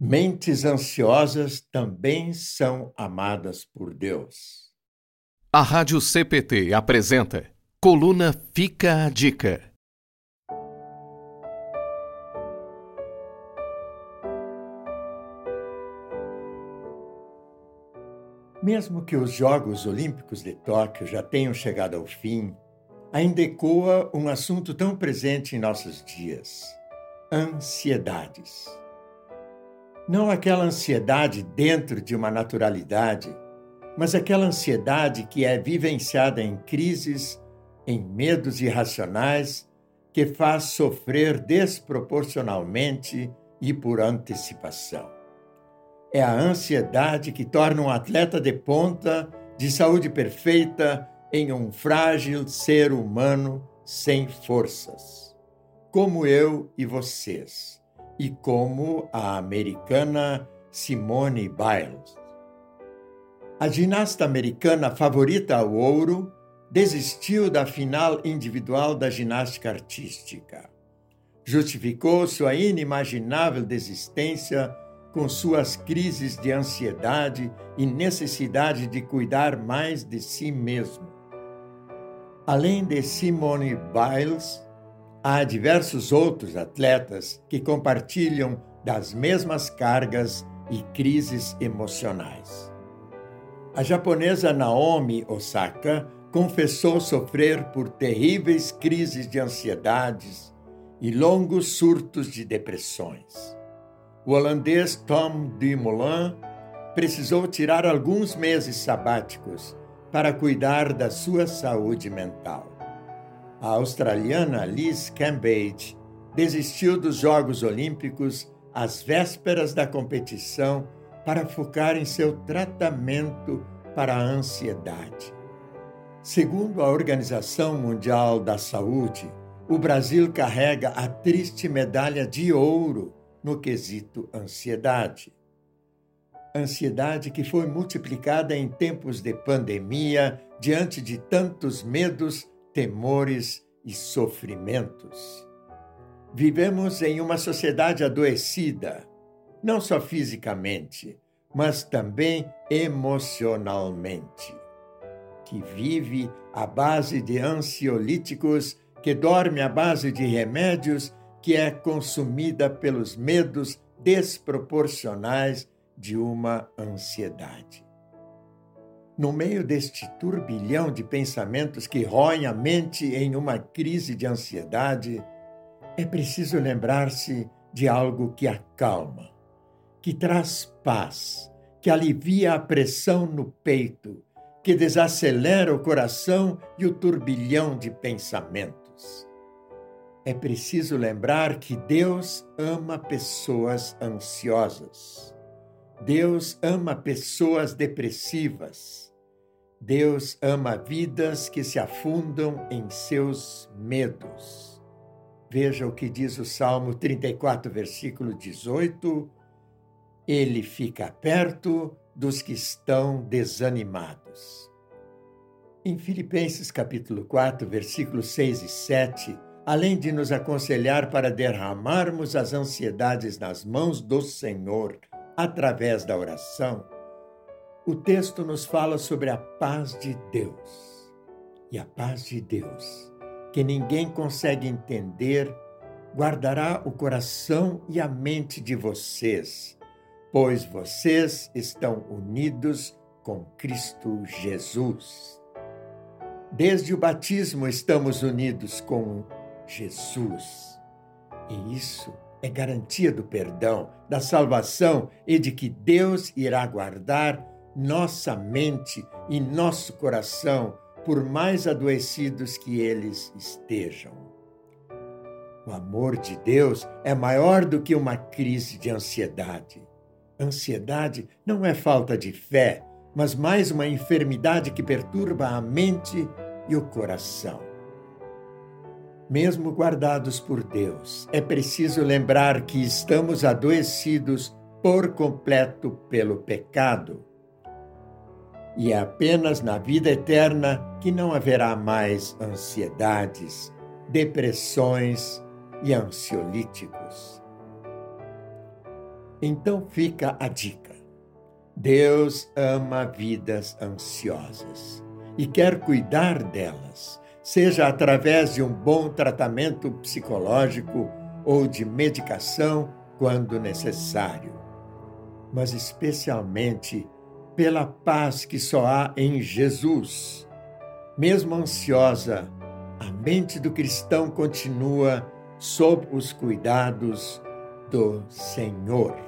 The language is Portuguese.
Mentes ansiosas também são amadas por Deus. A Rádio CPT apresenta Coluna Fica a Dica. Mesmo que os Jogos Olímpicos de Tóquio já tenham chegado ao fim, ainda ecoa um assunto tão presente em nossos dias: ansiedades. Não aquela ansiedade dentro de uma naturalidade, mas aquela ansiedade que é vivenciada em crises, em medos irracionais, que faz sofrer desproporcionalmente e por antecipação. É a ansiedade que torna um atleta de ponta, de saúde perfeita, em um frágil ser humano sem forças, como eu e vocês e como a americana Simone Biles. A ginasta americana favorita ao ouro desistiu da final individual da ginástica artística. Justificou sua inimaginável desistência com suas crises de ansiedade e necessidade de cuidar mais de si mesmo. Além de Simone Biles, Há diversos outros atletas que compartilham das mesmas cargas e crises emocionais. A japonesa Naomi Osaka confessou sofrer por terríveis crises de ansiedades e longos surtos de depressões. O holandês Tom Dumoulin precisou tirar alguns meses sabáticos para cuidar da sua saúde mental. A australiana Liz Cambage desistiu dos Jogos Olímpicos às vésperas da competição para focar em seu tratamento para a ansiedade. Segundo a Organização Mundial da Saúde, o Brasil carrega a triste medalha de ouro no quesito ansiedade. Ansiedade que foi multiplicada em tempos de pandemia, diante de tantos medos temores e sofrimentos. Vivemos em uma sociedade adoecida, não só fisicamente, mas também emocionalmente, que vive à base de ansiolíticos, que dorme à base de remédios, que é consumida pelos medos desproporcionais de uma ansiedade. No meio deste turbilhão de pensamentos que roem a mente em uma crise de ansiedade, é preciso lembrar-se de algo que acalma, que traz paz, que alivia a pressão no peito, que desacelera o coração e o turbilhão de pensamentos. É preciso lembrar que Deus ama pessoas ansiosas. Deus ama pessoas depressivas. Deus ama vidas que se afundam em seus medos. Veja o que diz o Salmo 34, versículo 18. Ele fica perto dos que estão desanimados. Em Filipenses capítulo 4, versículos 6 e 7, além de nos aconselhar para derramarmos as ansiedades nas mãos do Senhor através da oração, o texto nos fala sobre a paz de Deus. E a paz de Deus, que ninguém consegue entender, guardará o coração e a mente de vocês, pois vocês estão unidos com Cristo Jesus. Desde o batismo estamos unidos com Jesus. E isso é garantia do perdão, da salvação e de que Deus irá guardar nossa mente e nosso coração, por mais adoecidos que eles estejam. O amor de Deus é maior do que uma crise de ansiedade. Ansiedade não é falta de fé, mas mais uma enfermidade que perturba a mente e o coração. Mesmo guardados por Deus, é preciso lembrar que estamos adoecidos por completo pelo pecado e é apenas na vida eterna que não haverá mais ansiedades, depressões e ansiolíticos. Então fica a dica. Deus ama vidas ansiosas e quer cuidar delas, seja através de um bom tratamento psicológico ou de medicação quando necessário, mas especialmente pela paz que só há em Jesus. Mesmo ansiosa, a mente do cristão continua sob os cuidados do Senhor.